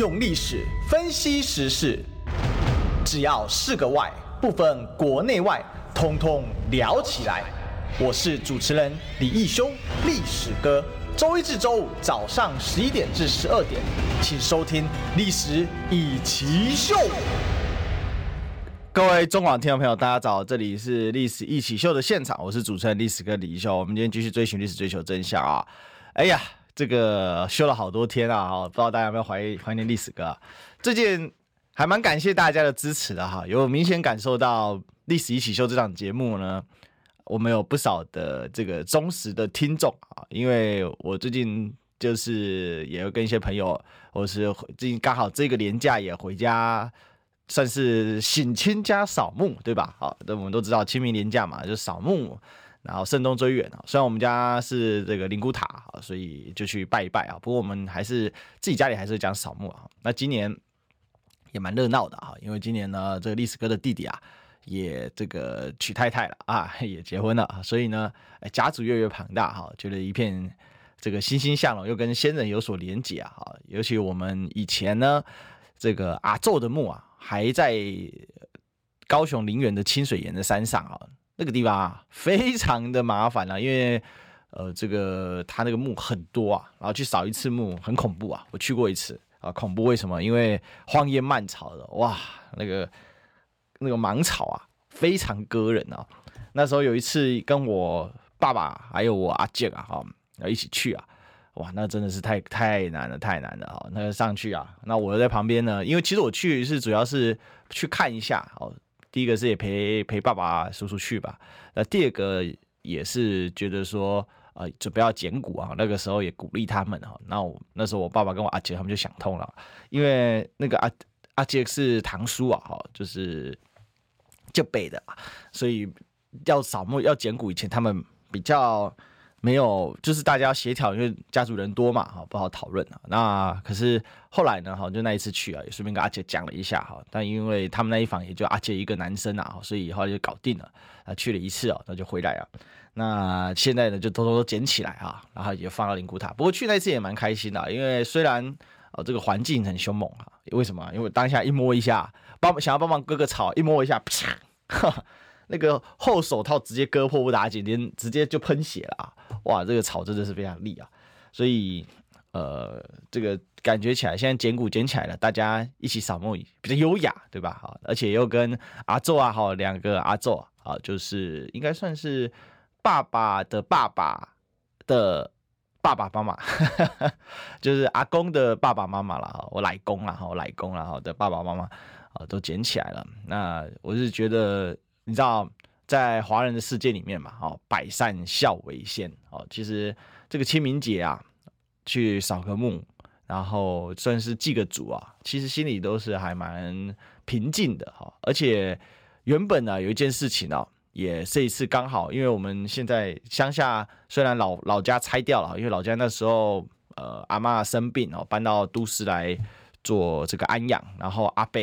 用历史分析时事，只要是个“外”，不分国内外，通通聊起来。我是主持人李义修，历史哥。周一至周五早上十一点至十二点，请收听《历史一起秀》。各位中广听众朋友，大家早，这里是《历史一起秀》的现场，我是主持人历史哥李义修。我们今天继续追寻历史，追求真相啊！哎呀。这个修了好多天啊，不知道大家有没有怀怀念历史哥？最近还蛮感谢大家的支持的哈，有明显感受到《历史一起秀》这档节目呢，我们有不少的这个忠实的听众啊，因为我最近就是也有跟一些朋友，或是最近刚好这个年假也回家，算是省亲加扫墓，对吧？好，那我们都知道清明年假嘛，就扫墓。然后慎终追远啊，虽然我们家是这个灵骨塔啊，所以就去拜一拜啊。不过我们还是自己家里还是讲扫墓啊。那今年也蛮热闹的啊，因为今年呢，这个历史哥的弟弟啊，也这个娶太太了啊，也结婚了啊，所以呢，家族越来越庞大哈，觉得一片这个欣欣向荣，又跟先人有所连结啊。哈，尤其我们以前呢，这个阿宙的墓啊，还在高雄林园的清水岩的山上啊。那个地方啊，非常的麻烦啊，因为呃，这个他那个墓很多啊，然后去扫一次墓很恐怖啊。我去过一次啊，恐怖为什么？因为荒烟蔓草的，哇，那个那个芒草啊，非常割人啊。那时候有一次跟我爸爸还有我阿姐啊，哈，要一起去啊，哇，那真的是太太难了，太难了啊。那个上去啊，那我在旁边呢，因为其实我去是主要是去看一下哦。第一个是也陪陪爸爸叔叔去吧，那第二个也是觉得说，呃，就不要捡骨啊。那个时候也鼓励他们哈。那我那时候我爸爸跟我阿姐他们就想通了，因为那个阿阿杰是堂叔啊，哈，就是就北的，所以要扫墓要捡骨以前他们比较。没有，就是大家要协调，因为家族人多嘛，哈，不好讨论啊。那可是后来呢，哈，就那一次去啊，也顺便跟阿姐讲了一下哈。但因为他们那一房也就阿姐一个男生啊，所以后来就搞定了。啊，去了一次哦，那就回来啊。那现在呢，就偷偷都捡起来啊，然后也放到灵骨塔。不过去那次也蛮开心的，因为虽然啊这个环境很凶猛啊，为什么？因为当下一摸一下，帮想要帮忙割个草，一摸一下，啪，哈，那个后手套直接割破不打紧，连直接就喷血了啊。哇，这个草真的是非常利啊，所以呃，这个感觉起来，现在捡骨捡起来了，大家一起扫墓比较优雅，对吧？好，而且又跟阿宙啊，好两个阿宙啊，就是应该算是爸爸的爸爸的爸爸妈妈，就是阿公的爸爸妈妈了哈，我奶公了哈，我奶公了哈的爸爸妈妈啊，都捡起来了。那我是觉得，你知道。在华人的世界里面嘛，哦，百善孝为先哦。其实这个清明节啊，去扫个墓，然后算是祭个祖啊，其实心里都是还蛮平静的哈。而且原本呢，有一件事情哦，也这一次刚好，因为我们现在乡下虽然老老家拆掉了，因为老家那时候呃阿嬷生病哦，搬到都市来做这个安养，然后阿伯。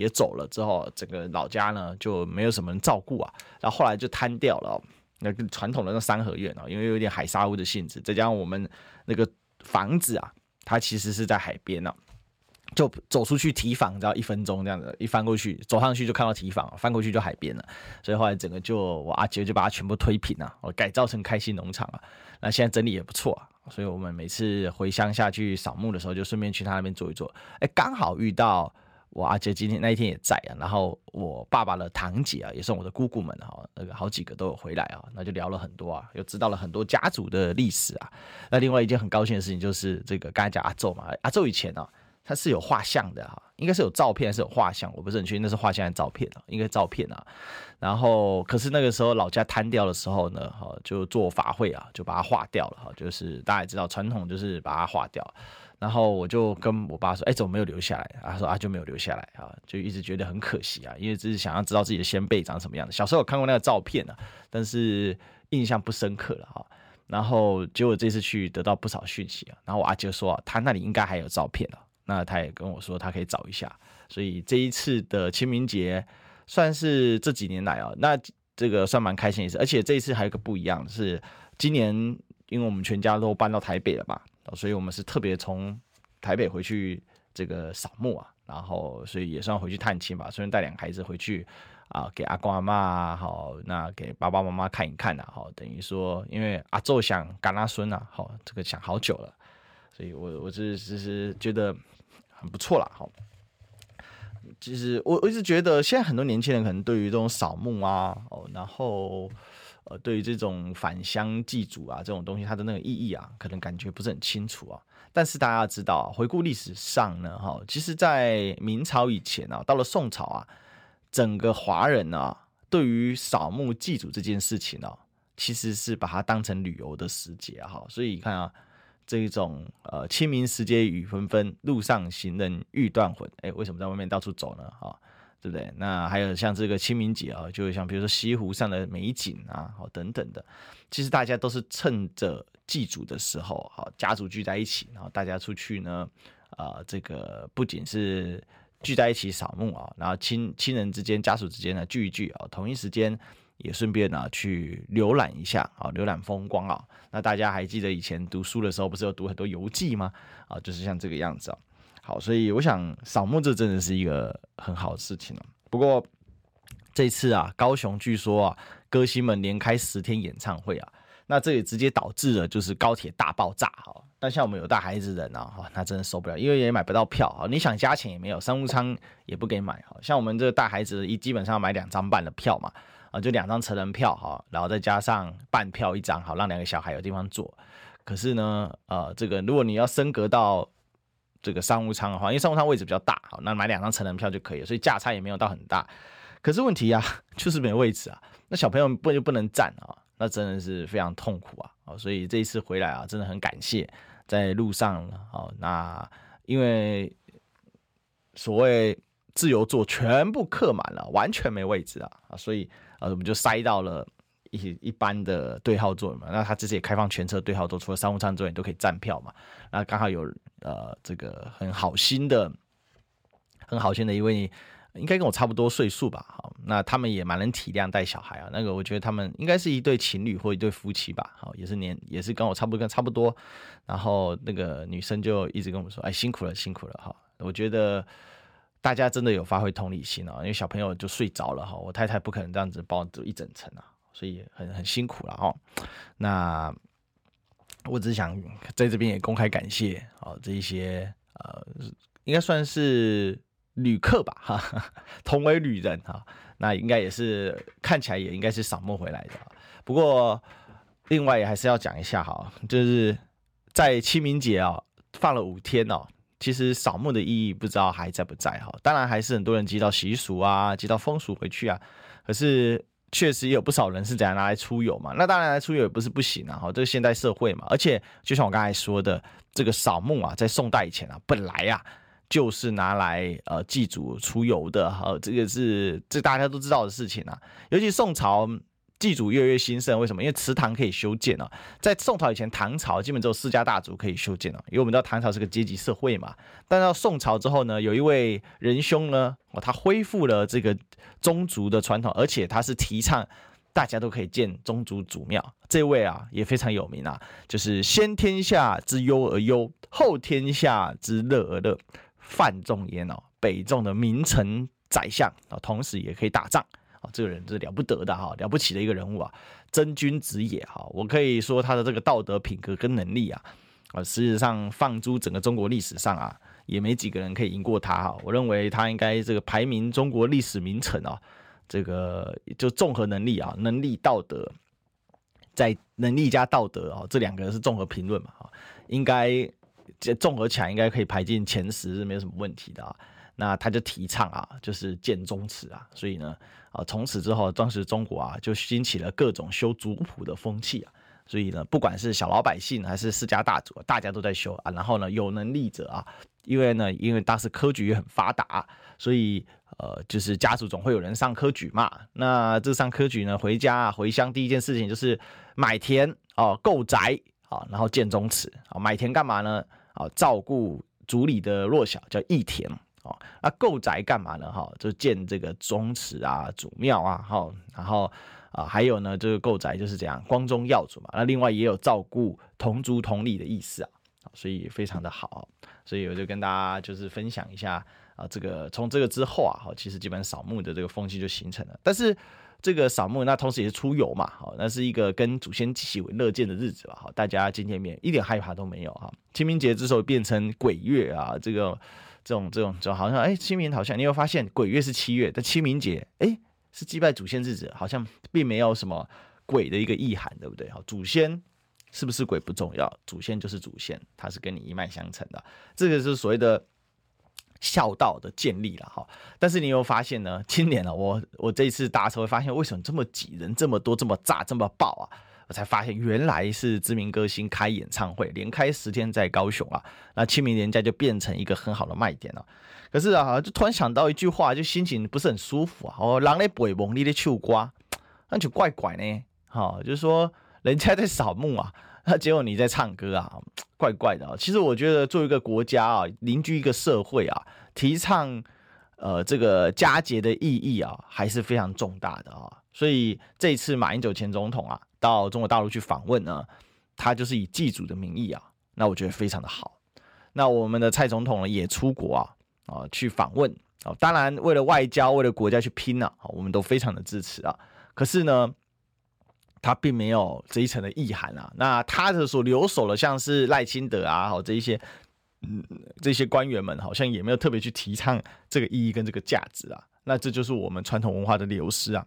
也走了之后，整个老家呢就没有什么人照顾啊，然后后来就瘫掉了。那个传统的那三合院啊，因为有点海沙屋的性质，再加上我们那个房子啊，它其实是在海边呢，就走出去提防，只要一分钟这样子，一翻过去走上去就看到提防，翻过去就海边了。所以后来整个就我阿杰就把它全部推平了，我改造成开心农场啊。那现在整理也不错啊，所以我们每次回乡下去扫墓的时候，就顺便去他那边坐一坐。哎，刚好遇到。我阿姐今天那一天也在啊，然后我爸爸的堂姐啊，也是我的姑姑们哈，那个好几个都有回来啊，那就聊了很多啊，又知道了很多家族的历史啊。那另外一件很高兴的事情就是这个刚才讲阿祖嘛，阿祖以前呢、啊，他是有画像的哈，应该是有照片还是有画像，我不是很确定那是画像还是照片啊，应该照片啊。然后可是那个时候老家瘫掉的时候呢，哈，就做法会啊，就把它化掉了哈，就是大家也知道传统就是把它化掉。然后我就跟我爸说：“哎，怎么没有留下来？”他说：“啊，就没有留下来啊，就一直觉得很可惜啊，因为只是想要知道自己的先辈长什么样子。小时候有看过那个照片啊，但是印象不深刻了哈。然后结果这次去得到不少讯息啊。然后我阿姐说他那里应该还有照片啊，那他也跟我说他可以找一下。所以这一次的清明节算是这几年来啊，那这个算蛮开心一次。而且这一次还有个不一样是，今年因为我们全家都搬到台北了嘛。”所以，我们是特别从台北回去这个扫墓啊，然后所以也算回去探亲吧，顺便带两个孩子回去啊，给阿公阿妈好，那给爸爸妈妈看一看呐，好，等于说因为阿祖想赶他孙呐，好，这个想好久了，所以我我是其实觉得很不错啦，好。其实我我一直觉得，现在很多年轻人可能对于这种扫墓啊，哦，然后呃，对于这种返乡祭祖啊这种东西，它的那个意义啊，可能感觉不是很清楚啊。但是大家要知道啊，回顾历史上呢，哈，其实，在明朝以前啊，到了宋朝啊，整个华人啊，对于扫墓祭祖这件事情呢，其实是把它当成旅游的时节哈。所以你看啊。这一种呃，清明时节雨纷纷，路上行人欲断魂。哎，为什么在外面到处走呢？哈、对不对？那还有像这个清明节啊，就像比如说西湖上的美景啊，好等等的。其实大家都是趁着祭祖的时候，好家族聚在一起，然后大家出去呢，啊、呃，这个不仅是聚在一起扫墓啊，然后亲亲人之间、家属之间呢聚一聚啊，同一时间。也顺便呢去浏览一下啊，浏览风光啊。那大家还记得以前读书的时候，不是有读很多游记吗？啊，就是像这个样子啊。好，所以我想扫墓这真的是一个很好的事情了。不过这次啊，高雄据说啊，歌星们连开十天演唱会啊，那这也直接导致了就是高铁大爆炸哈。但像我们有带孩子的人呢，哈，那真的受不了，因为也买不到票啊。你想加钱也没有，商务舱也不给买哈。像我们这个带孩子，一基本上要买两张半的票嘛。啊，就两张成人票哈，然后再加上半票一张，好让两个小孩有地方坐。可是呢，呃，这个如果你要升格到这个商务舱的话，因为商务舱位置比较大，好，那买两张成人票就可以了，所以价差也没有到很大。可是问题啊，就是没位置啊，那小朋友不就不能站啊？那真的是非常痛苦啊！啊，所以这一次回来啊，真的很感谢在路上啊，那因为所谓自由座全部客满了，完全没位置啊啊，所以。啊，我们就塞到了一一般的对号座嘛。那他这次也开放全车对号座，除了商务舱之外，你都可以站票嘛。那刚好有呃这个很好心的、很好心的一位，应该跟我差不多岁数吧。好，那他们也蛮能体谅带小孩啊。那个我觉得他们应该是一对情侣或一对夫妻吧。好，也是年也是跟我差不多跟差不多。然后那个女生就一直跟我们说：“哎，辛苦了，辛苦了。”哈，我觉得。大家真的有发挥同理心啊，因为小朋友就睡着了哈，我太太不可能这样子抱一整层啊，所以很很辛苦了哈。那我只想在这边也公开感谢啊，这一些呃，应该算是旅客吧哈，同为旅人哈，那应该也是看起来也应该是扫墓回来的。不过另外也还是要讲一下哈，就是在清明节啊放了五天哦。其实扫墓的意义不知道还在不在哈，当然还是很多人接到习俗啊，接到风俗回去啊。可是确实也有不少人是怎样拿来出游嘛。那当然来出游也不是不行啊，哈，这个现代社会嘛。而且就像我刚才说的，这个扫墓啊，在宋代以前啊，本来啊就是拿来呃祭祖出游的哈，这个是这大家都知道的事情啊。尤其宋朝。祭祖越来越兴盛，为什么？因为祠堂可以修建啊。在宋朝以前，唐朝基本只有世家大族可以修建啊。因为我们知道唐朝是个阶级社会嘛。但到宋朝之后呢，有一位仁兄呢，哦，他恢复了这个宗族的传统，而且他是提倡大家都可以建宗族祖庙。这位啊也非常有名啊，就是先天下之忧而忧，后天下之乐而乐，范仲淹哦，北宋的名臣宰相啊，同时也可以打仗。啊，这个人是了不得的哈，了不起的一个人物啊，真君子也哈。我可以说他的这个道德品格跟能力啊，啊，事实上放诸整个中国历史上啊，也没几个人可以赢过他哈。我认为他应该这个排名中国历史名臣啊，这个就综合能力啊，能力道德，在能力加道德啊，这两个人是综合评论嘛，应该这综合起来应该可以排进前十是没有什么问题的啊。那他就提倡啊，就是建宗祠啊，所以呢。啊，从此之后，当时中国啊就兴起了各种修族谱的风气啊，所以呢，不管是小老百姓还是世家大族，大家都在修啊。然后呢，有能力者啊，因为呢，因为当时科举也很发达，所以呃，就是家族总会有人上科举嘛。那这上科举呢，回家啊，回乡第一件事情就是买田啊，购宅啊，然后建宗祠啊。买田干嘛呢？啊，照顾族里的弱小，叫义田。哦，那购宅干嘛呢？哈，就建这个宗祠啊、祖庙啊，哈，然后啊，还有呢，这个购宅就是这样，光宗耀祖嘛。那另外也有照顾同族同里的意思啊。所以非常的好，所以我就跟大家就是分享一下啊，这个从这个之后啊，好，其实基本扫墓的这个风气就形成了。但是这个扫墓，那同时也是出游嘛，好，那是一个跟祖先喜闻乐见的日子吧，好，大家见见面一点害怕都没有哈。清明节之时候变成鬼月啊，这个这种这种就好像哎，清明好像你有发现鬼月是七月，但清明节哎是祭拜祖先日子，好像并没有什么鬼的一个意涵，对不对？好，祖先。是不是鬼不重要，祖先就是祖先，他是跟你一脉相承的，这个是所谓的孝道的建立了哈。但是你有发现呢？今年呢，我我这一次搭车会发现，为什么这么挤，人这么多，这么炸，这么爆啊？我才发现原来是知名歌星开演唱会，连开十天在高雄啊，那清明连假就变成一个很好的卖点了。可是啊，就突然想到一句话，就心情不是很舒服啊。哦，狼咧背梦，你咧秋瓜，那就怪怪呢。好，就是说。人家在扫墓啊，那结果你在唱歌啊，怪怪的啊。其实我觉得，作为一个国家啊，凝聚一个社会啊，提倡呃这个佳节的意义啊，还是非常重大的啊。所以这一次马英九前总统啊，到中国大陆去访问呢，他就是以祭祖的名义啊，那我觉得非常的好。那我们的蔡总统呢，也出国啊啊去访问啊，当然为了外交，为了国家去拼啊，我们都非常的支持啊。可是呢。他并没有这一层的意涵啊，那他的所留守的，像是赖清德啊，好这一些，嗯，这些官员们好像也没有特别去提倡这个意义跟这个价值啊，那这就是我们传统文化的流失啊。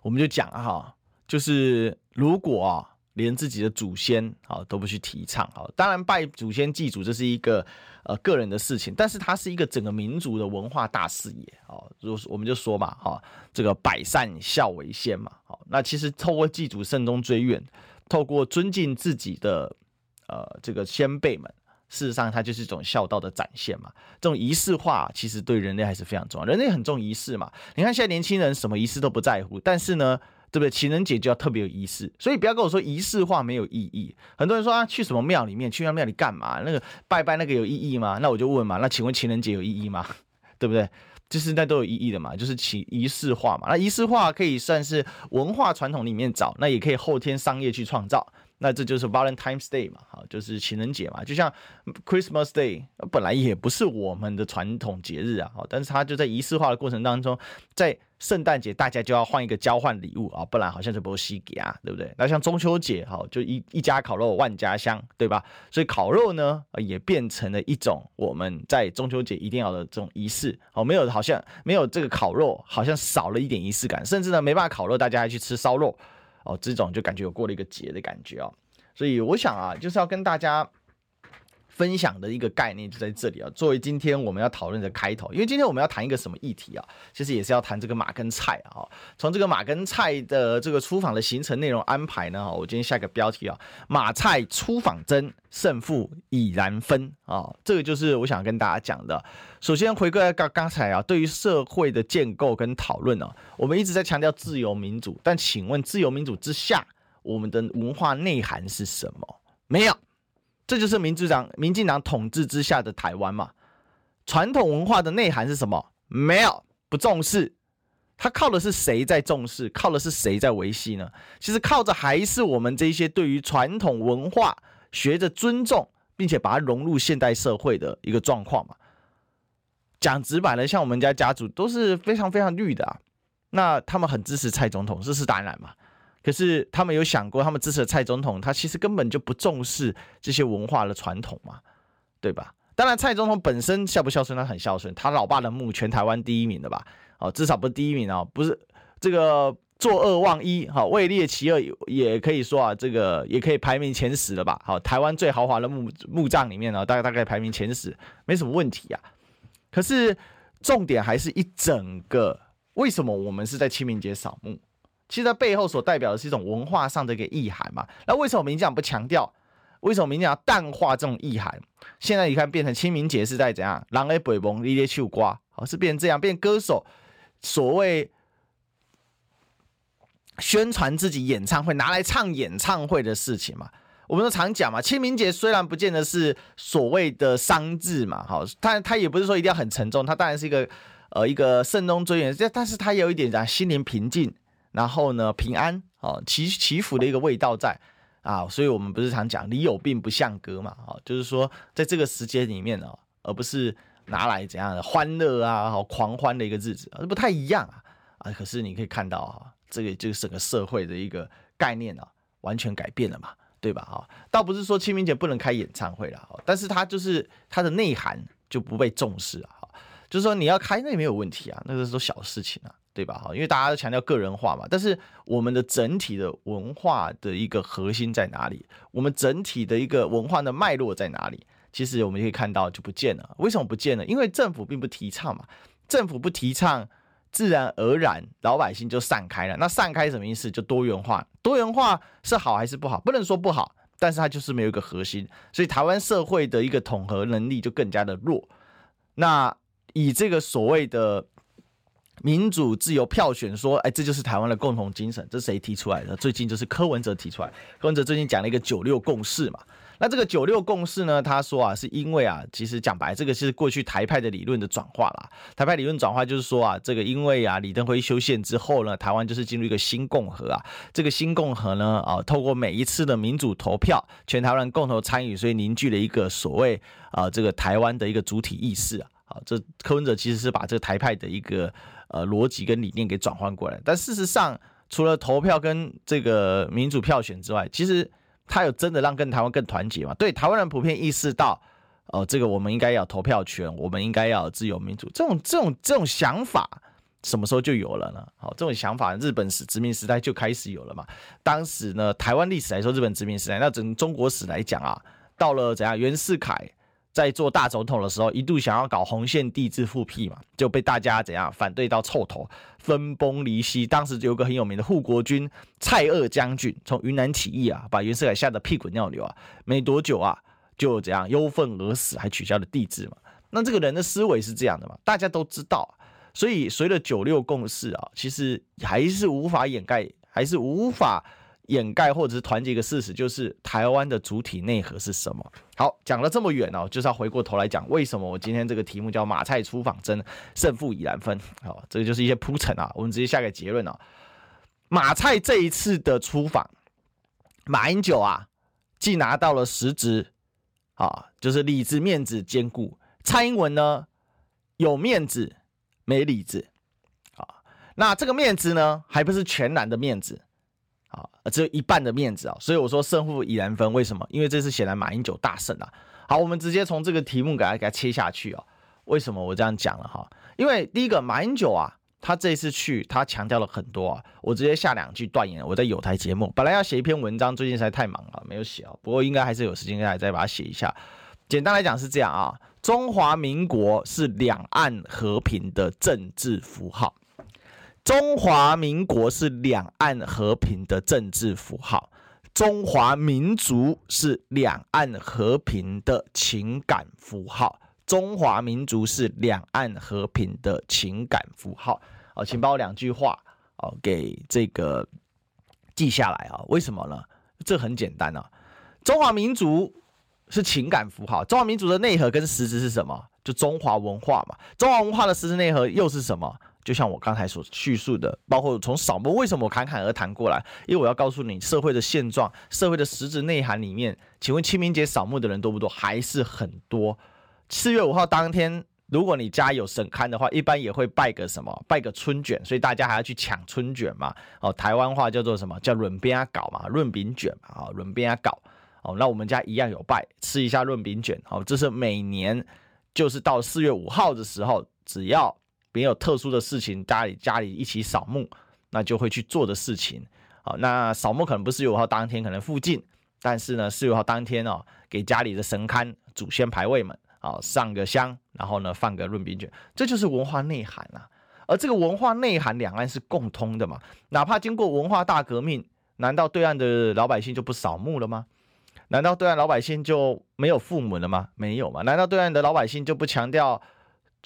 我们就讲哈，就是如果啊，连自己的祖先啊都不去提倡，啊，当然拜祖先祭祖这是一个。呃，个人的事情，但是它是一个整个民族的文化大事业哦。如我们就说嘛，哈，这个百善孝为先嘛，好，那其实透过祭祖慎终追远，透过尊敬自己的呃这个先辈们，事实上它就是一种孝道的展现嘛。这种仪式化其实对人类还是非常重要，人类很重仪式嘛。你看现在年轻人什么仪式都不在乎，但是呢。对不对？情人节就要特别有仪式，所以不要跟我说仪式化没有意义。很多人说啊，去什么庙里面，去那庙里干嘛？那个拜拜那个有意义吗？那我就问嘛，那请问情人节有意义吗？对不对？就是那都有意义的嘛，就是其仪式化嘛。那仪式化可以算是文化传统里面找，那也可以后天商业去创造。那这就是 Valentine's Day 嘛，好，就是情人节嘛，就像 Christmas Day 本来也不是我们的传统节日啊，好，但是它就在仪式化的过程当中，在圣诞节大家就要换一个交换礼物啊，不然好像就不稀奇啊，对不对？那像中秋节，好，就一一家烤肉万家香，对吧？所以烤肉呢，也变成了一种我们在中秋节一定要的这种仪式，哦，没有好像没有这个烤肉，好像少了一点仪式感，甚至呢没办法烤肉，大家还去吃烧肉。哦，这种就感觉有过了一个节的感觉哦，所以我想啊，就是要跟大家分享的一个概念就在这里啊。作为今天我们要讨论的开头，因为今天我们要谈一个什么议题啊？其实也是要谈这个马跟菜啊。从这个马跟菜的这个出访的行程内容安排呢，我今天下个标题啊，马菜出访真，胜负已然分啊。这个就是我想跟大家讲的。首先回归刚刚才啊，对于社会的建构跟讨论呢，我们一直在强调自由民主，但请问自由民主之下，我们的文化内涵是什么？没有，这就是民主党、民进党统治之下的台湾嘛。传统文化的内涵是什么？没有，不重视。它靠的是谁在重视？靠的是谁在维系呢？其实靠着还是我们这些对于传统文化学着尊重，并且把它融入现代社会的一个状况嘛。讲直白的，像我们家家族都是非常非常绿的啊，那他们很支持蔡总统，这是当然嘛。可是他们有想过，他们支持蔡总统，他其实根本就不重视这些文化的传统嘛，对吧？当然，蔡总统本身孝不孝顺，他很孝顺，他老爸的墓全台湾第一名的吧？哦，至少不是第一名哦，不是这个作恶忘一，好位列其二，也可以说啊，这个也可以排名前十了吧？好，台湾最豪华的墓墓葬里面呢，大概大概排名前十，没什么问题啊。可是重点还是一整个，为什么我们是在清明节扫墓？其实它背后所代表的是一种文化上的一个意涵嘛。那为什么民进党不强调？为什么民进党淡化这种意涵？现在你看变成清明节是在怎样？人咧背梦，你咧唱歌，好是变成这样，变歌手所谓宣传自己演唱会拿来唱演唱会的事情嘛。我们都常讲嘛，清明节虽然不见得是所谓的丧志嘛，好，但它也不是说一定要很沉重，它当然是一个呃一个慎终追远，但是它有一点讲心灵平静，然后呢平安，哦祈祈福的一个味道在，啊，所以我们不是常讲你有病不相隔嘛，啊，就是说在这个时间里面哦，而不是拿来怎样的欢乐啊，好狂欢的一个日子，这不太一样啊，啊，可是你可以看到啊，这个就是整个社会的一个概念啊，完全改变了嘛，对吧？哈，倒不是说清明节不能开演唱会了，但是它就是它的内涵就不被重视啊，就是说你要开那也没有问题啊，那个是小事情啊。对吧？哈，因为大家都强调个人化嘛，但是我们的整体的文化的一个核心在哪里？我们整体的一个文化的脉络在哪里？其实我们可以看到就不见了。为什么不见了？因为政府并不提倡嘛，政府不提倡，自然而然老百姓就散开了。那散开什么意思？就多元化。多元化是好还是不好？不能说不好，但是它就是没有一个核心，所以台湾社会的一个统合能力就更加的弱。那以这个所谓的。民主自由票选说，哎，这就是台湾的共同精神。这谁提出来的？最近就是柯文哲提出来。柯文哲最近讲了一个九六共识嘛。那这个九六共识呢，他说啊，是因为啊，其实讲白，这个是过去台派的理论的转化啦。台派理论转化就是说啊，这个因为啊，李登辉修宪之后呢，台湾就是进入一个新共和啊。这个新共和呢，啊，透过每一次的民主投票，全台湾人共同参与，所以凝聚了一个所谓啊，这个台湾的一个主体意识啊。好，这柯文哲其实是把这个台派的一个。呃，逻辑跟理念给转换过来，但事实上，除了投票跟这个民主票选之外，其实他有真的让跟台湾更团结吗？对，台湾人普遍意识到，哦、这个我们应该要投票权，我们应该要自由民主，这种这种这种想法什么时候就有了呢？好，这种想法，日本史殖民时代就开始有了嘛。当时呢，台湾历史来说，日本殖民时代，那整中国史来讲啊，到了怎样，袁世凯。在做大总统的时候，一度想要搞红线帝制复辟嘛，就被大家怎样反对到臭头，分崩离析。当时就有个很有名的护国军蔡锷将军，从云南起义啊，把袁世凯吓得屁滚尿流啊，没多久啊，就怎样忧愤而死，还取消了帝制嘛。那这个人的思维是这样的嘛，大家都知道。所以随着九六共识啊，其实还是无法掩盖，还是无法。掩盖或者是团结一个事实，就是台湾的主体内核是什么？好，讲了这么远哦，就是要回过头来讲，为什么我今天这个题目叫“马蔡出访征，胜负已然分”。好，这个就是一些铺陈啊，我们直接下个结论啊。马蔡这一次的出访，马英九啊，既拿到了实质啊，就是里子面子兼顾；蔡英文呢，有面子没里子啊。那这个面子呢，还不是全然的面子。啊，只有一半的面子啊，所以我说胜负已然分。为什么？因为这次显然马英九大胜啊。好，我们直接从这个题目给他给他切下去啊。为什么我这样讲了哈？因为第一个，马英九啊，他这一次去，他强调了很多啊。我直接下两句断言，我在有台节目本来要写一篇文章，最近实在太忙了，没有写啊。不过应该还是有时间，再再把它写一下。简单来讲是这样啊，中华民国是两岸和平的政治符号。中华民国是两岸和平的政治符号，中华民族是两岸和平的情感符号，中华民族是两岸和平的情感符号。哦，请把我两句话哦给这个记下来啊？为什么呢？这很简单啊，中华民族是情感符号，中华民族的内核跟实质是什么？就中华文化嘛，中华文化的实质内核又是什么？就像我刚才所叙述的，包括从扫墓，为什么我侃侃而谈过来？因为我要告诉你社会的现状、社会的实质内涵里面。请问清明节扫墓的人多不多？还是很多。四月五号当天，如果你家有神龛的话，一般也会拜个什么？拜个春卷，所以大家还要去抢春卷嘛。哦，台湾话叫做什么？叫润边搞嘛，润饼卷嘛，啊，润边搞。哦，那我们家一样有拜，吃一下润饼卷。哦，这是每年，就是到四月五号的时候，只要。没有特殊的事情，家里家里一起扫墓，那就会去做的事情。好，那扫墓可能不是四月五号当天，可能附近，但是呢，四月五号当天哦，给家里的神龛、祖先牌位们啊上个香，然后呢放个润饼卷，这就是文化内涵啊。而这个文化内涵，两岸是共通的嘛。哪怕经过文化大革命，难道对岸的老百姓就不扫墓了吗？难道对岸老百姓就没有父母了吗？没有嘛。难道对岸的老百姓就不强调？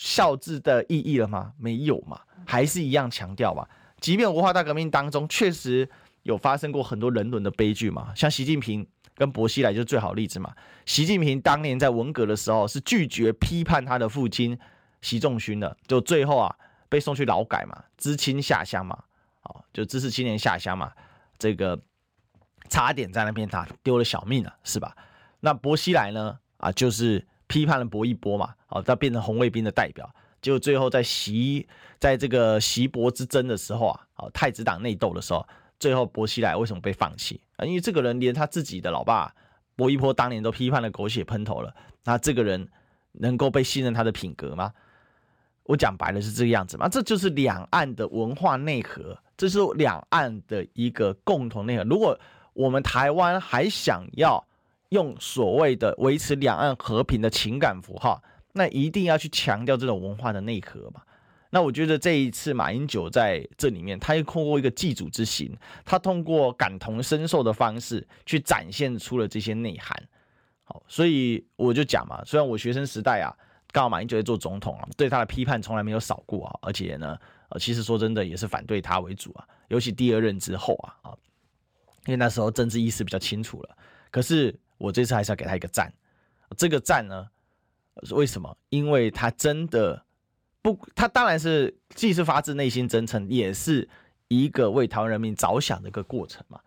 孝字的意义了吗？没有嘛，还是一样强调嘛。即便文化大革命当中确实有发生过很多人伦的悲剧嘛，像习近平跟薄熙来就是最好例子嘛。习近平当年在文革的时候是拒绝批判他的父亲习仲勋的，就最后啊被送去劳改嘛，知青下乡嘛，哦，就知识青年下乡嘛，这个差点在那边打丢了小命了，是吧？那薄熙来呢？啊，就是批判了薄一波嘛，哦，他变成红卫兵的代表，结果最后在袭在这个袭薄之争的时候啊，哦，太子党内斗的时候，最后薄熙来为什么被放弃啊？因为这个人连他自己的老爸薄一波当年都批判的狗血喷头了，那这个人能够被信任他的品格吗？我讲白了是这个样子嘛，这就是两岸的文化内核，这是两岸的一个共同内核。如果我们台湾还想要用所谓的维持两岸和平的情感符号，那一定要去强调这种文化的内核嘛。那我觉得这一次马英九在这里面，他又通过一个祭祖之行，他通过感同身受的方式去展现出了这些内涵。好，所以我就讲嘛，虽然我学生时代啊，刚好马英九在做总统啊，对他的批判从来没有少过啊，而且呢，呃，其实说真的也是反对他为主啊，尤其第二任之后啊，啊。因为那时候政治意识比较清楚了，可是我这次还是要给他一个赞。这个赞呢，为什么？因为他真的不，他当然是既是发自内心真诚，也是一个为台湾人民着想的一个过程嘛。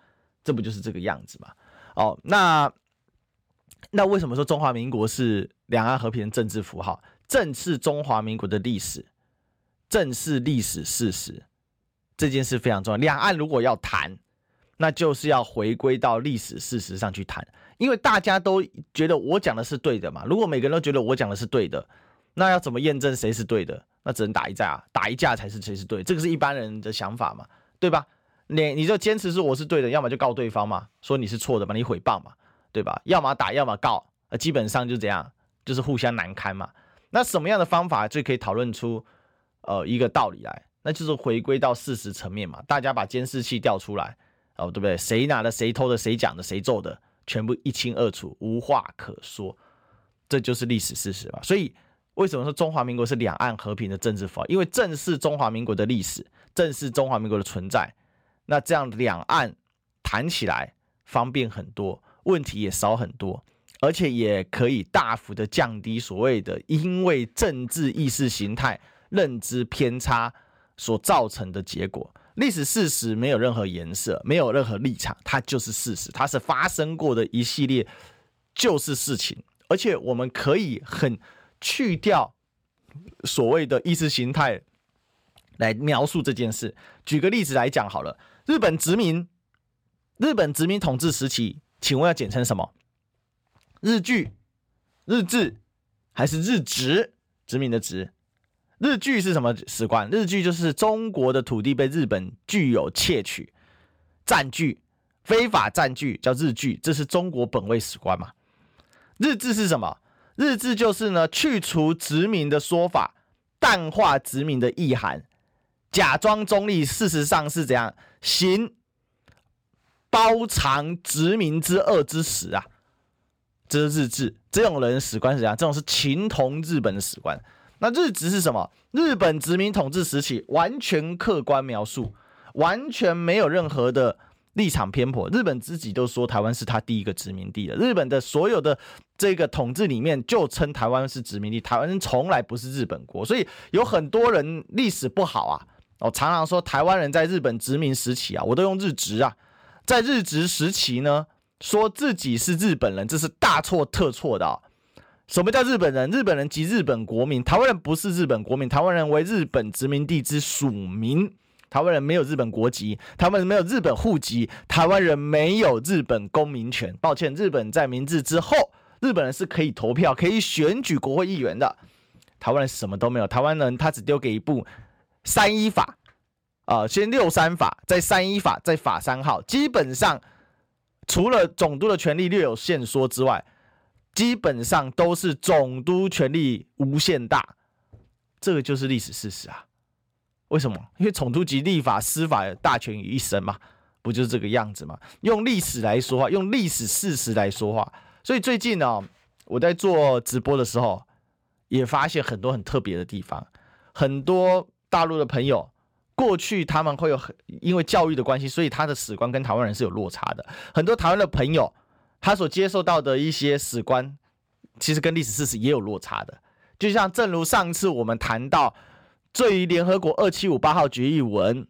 这不就是这个样子嘛？哦，那那为什么说中华民国是两岸和平的政治符号？正是中华民国的历史，正是历史事实，这件事非常重要。两岸如果要谈。那就是要回归到历史事实上去谈，因为大家都觉得我讲的是对的嘛。如果每个人都觉得我讲的是对的，那要怎么验证谁是对的？那只能打一架啊，打一架才是谁是对。这个是一般人的想法嘛，对吧？你你就坚持是我是对的，要么就告对方嘛，说你是错的嘛，你诽谤嘛，对吧？要么打，要么告，呃，基本上就这样，就是互相难堪嘛。那什么样的方法就可以讨论出呃一个道理来？那就是回归到事实层面嘛，大家把监视器调出来。哦，对不对？谁拿的？谁偷的？谁讲的？谁做的？全部一清二楚，无话可说。这就是历史事实嘛。所以，为什么说中华民国是两岸和平的政治符号？因为正是中华民国的历史，正是中华民国的存在。那这样两岸谈起来方便很多，问题也少很多，而且也可以大幅的降低所谓的因为政治意识形态认知偏差所造成的结果。历史事实没有任何颜色，没有任何立场，它就是事实，它是发生过的一系列就是事情，而且我们可以很去掉所谓的意识形态来描述这件事。举个例子来讲好了，日本殖民，日本殖民统治时期，请问要简称什么？日据、日治还是日殖？殖民的殖？日据是什么史观？日据就是中国的土地被日本具有窃取、占据、非法占据，叫日据，这是中国本位史观嘛？日治是什么？日治就是呢，去除殖民的说法，淡化殖民的意涵，假装中立，事实上是怎样行包藏殖民之恶之实啊？这是日治，这种人史观是怎样？这种是情同日本的史观。那日殖是什么？日本殖民统治时期，完全客观描述，完全没有任何的立场偏颇。日本自己都说台湾是他第一个殖民地了。日本的所有的这个统治里面，就称台湾是殖民地。台湾人从来不是日本国，所以有很多人历史不好啊。我常常说台湾人在日本殖民时期啊，我都用日殖啊，在日殖时期呢，说自己是日本人，这是大错特错的啊。什么叫日本人？日本人即日本国民。台湾人不是日本国民，台湾人为日本殖民地之属民。台湾人没有日本国籍，台湾人没有日本户籍，台湾人没有日本公民权。抱歉，日本在明治之后，日本人是可以投票、可以选举国会议员的。台湾人什么都没有，台湾人他只丢给一部三一法啊、先六三法，再三一法，再法三号。基本上，除了总督的权力略有限缩之外。基本上都是总督权力无限大，这个就是历史事实啊。为什么？因为总督集立法、司法大权于一身嘛，不就是这个样子吗？用历史来说话，用历史事实来说话。所以最近呢，我在做直播的时候，也发现很多很特别的地方。很多大陆的朋友，过去他们会有很因为教育的关系，所以他的史观跟台湾人是有落差的。很多台湾的朋友。他所接受到的一些史观，其实跟历史事实也有落差的。就像正如上次我们谈到，对于联合国二七五八号决议文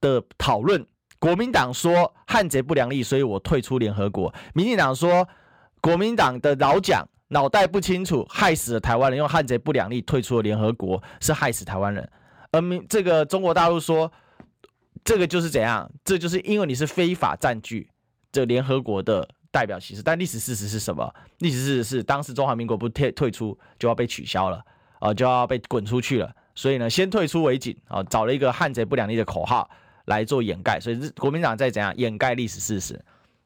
的讨论，国民党说汉贼不两立，所以我退出联合国。民进党说国民党的老蒋脑袋不清楚，害死了台湾人，用汉贼不两立退出了联合国，是害死台湾人。而民这个中国大陆说，这个就是怎样？这就是因为你是非法占据这联合国的代表歧视。但历史事实是什么？历史事实是当时中华民国不退退出，就要被取消了啊，就要被滚出去了。所以呢，先退出为紧啊，找了一个汉贼不两立的口号。来做掩盖，所以国民党在怎样掩盖历史事实？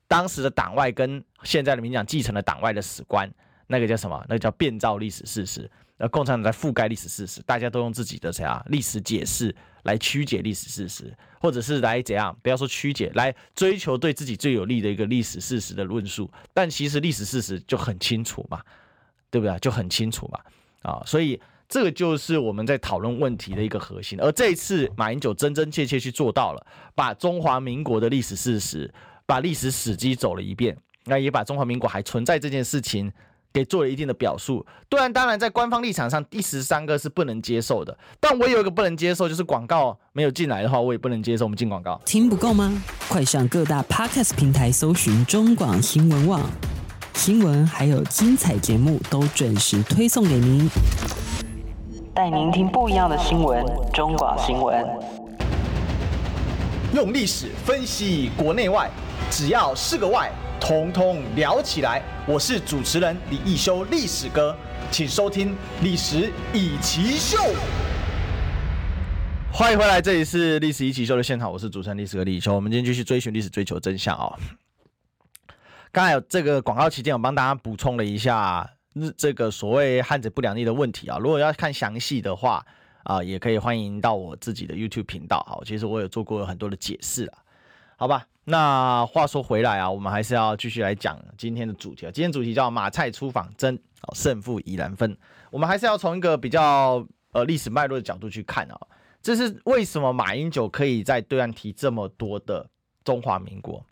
当时的党外跟现在的民进党继承了党外的史观，那个叫什么？那个叫变造历史事实。那共产党在覆盖历史事实，大家都用自己的怎样历史解释来曲解历史事实，或者是来怎样？不要说曲解，来追求对自己最有利的一个历史事实的论述。但其实历史事实就很清楚嘛，对不对？就很清楚嘛，啊，所以。这个就是我们在讨论问题的一个核心，而这一次马英九真真切切去做到了，把中华民国的历史事实、把历史史迹走了一遍，那也把中华民国还存在这件事情给做了一定的表述。当然，当然，在官方立场上，第十三个是不能接受的，但我有一个不能接受，就是广告没有进来的话，我也不能接受。我们进广告，听不够吗？快上各大 Podcast 平台搜寻中广新闻网新闻，还有精彩节目都准时推送给您。带您听不一样的新闻，中广新闻。用历史分析国内外，只要是个“外”，统统聊起来。我是主持人李一修，历史哥，请收听《历史易起秀》。欢迎回来，这里是《历史易起秀》的现场，我是主持人历史哥李易修。我们今天继续追寻历史，追求真相、哦！刚才有这个广告期间，我帮大家补充了一下。这个所谓汉贼不两立的问题啊，如果要看详细的话啊，也可以欢迎到我自己的 YouTube 频道。好，其实我有做过很多的解释啊，好吧。那话说回来啊，我们还是要继续来讲今天的主题啊。今天主题叫马蔡出访争，胜负已难分。我们还是要从一个比较呃历史脉络的角度去看啊，这是为什么马英九可以在对岸提这么多的中华民国，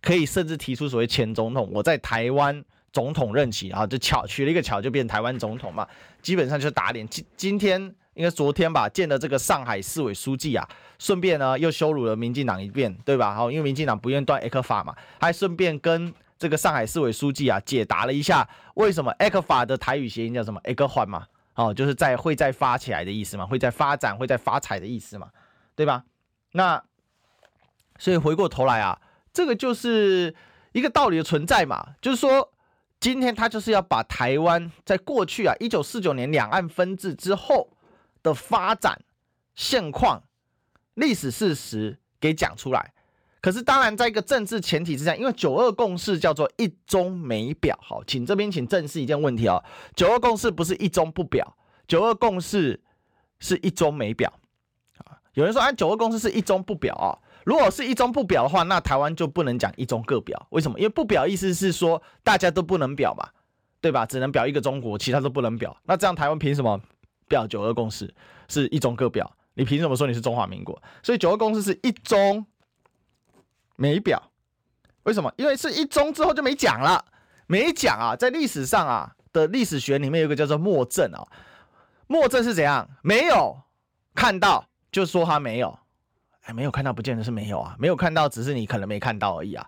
可以甚至提出所谓前总统，我在台湾。总统任期啊，就巧取了一个巧，就变台湾总统嘛。基本上就是打脸。今今天应该昨天吧，见了这个上海市委书记啊，顺便呢又羞辱了民进党一遍，对吧？好，因为民进党不愿断 ECFA 嘛，还顺便跟这个上海市委书记啊解答了一下，为什么 ECFA 的台语谐音叫什么 “ECFA” 嘛？哦，就是在会再发起来的意思嘛，会再发展、会再发财的意思嘛，对吧？那所以回过头来啊，这个就是一个道理的存在嘛，就是说。今天他就是要把台湾在过去啊，一九四九年两岸分治之后的发展现况、历史事实给讲出来。可是当然，在一个政治前提之下，因为九二共识叫做一中没表。好，请这边请正视一件问题哦，九二共识不是一中不表，九二共识是一中没表。啊，有人说啊，九二共识是一中不表啊。如果是一中不表的话，那台湾就不能讲一中各表。为什么？因为不表意思是说大家都不能表嘛，对吧？只能表一个中国，其他都不能表。那这样台湾凭什么表九二共识是一中各表？你凭什么说你是中华民国？所以九二共识是一中没表。为什么？因为是一中之后就没讲了，没讲啊。在历史上啊的历史学里面有一个叫做默认啊，默认是怎样？没有看到就说他没有。哎，没有看到，不见得是没有啊。没有看到，只是你可能没看到而已啊。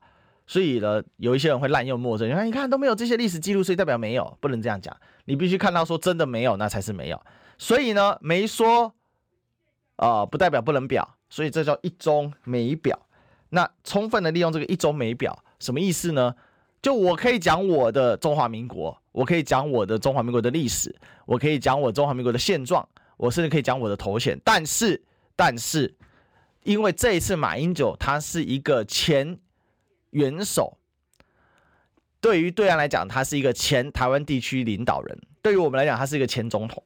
所以呢，有一些人会滥用默认，你看，你看都没有这些历史记录，所以代表没有，不能这样讲。你必须看到说真的没有，那才是没有。所以呢，没说啊、呃，不代表不能表。所以这叫一中没表。那充分的利用这个一中没表，什么意思呢？就我可以讲我的中华民国，我可以讲我的中华民国的历史，我可以讲我中华民国的现状，我甚至可以讲我的头衔。但是，但是。因为这一次马英九他是一个前元首，对于对岸来讲，他是一个前台湾地区领导人；对于我们来讲，他是一个前总统。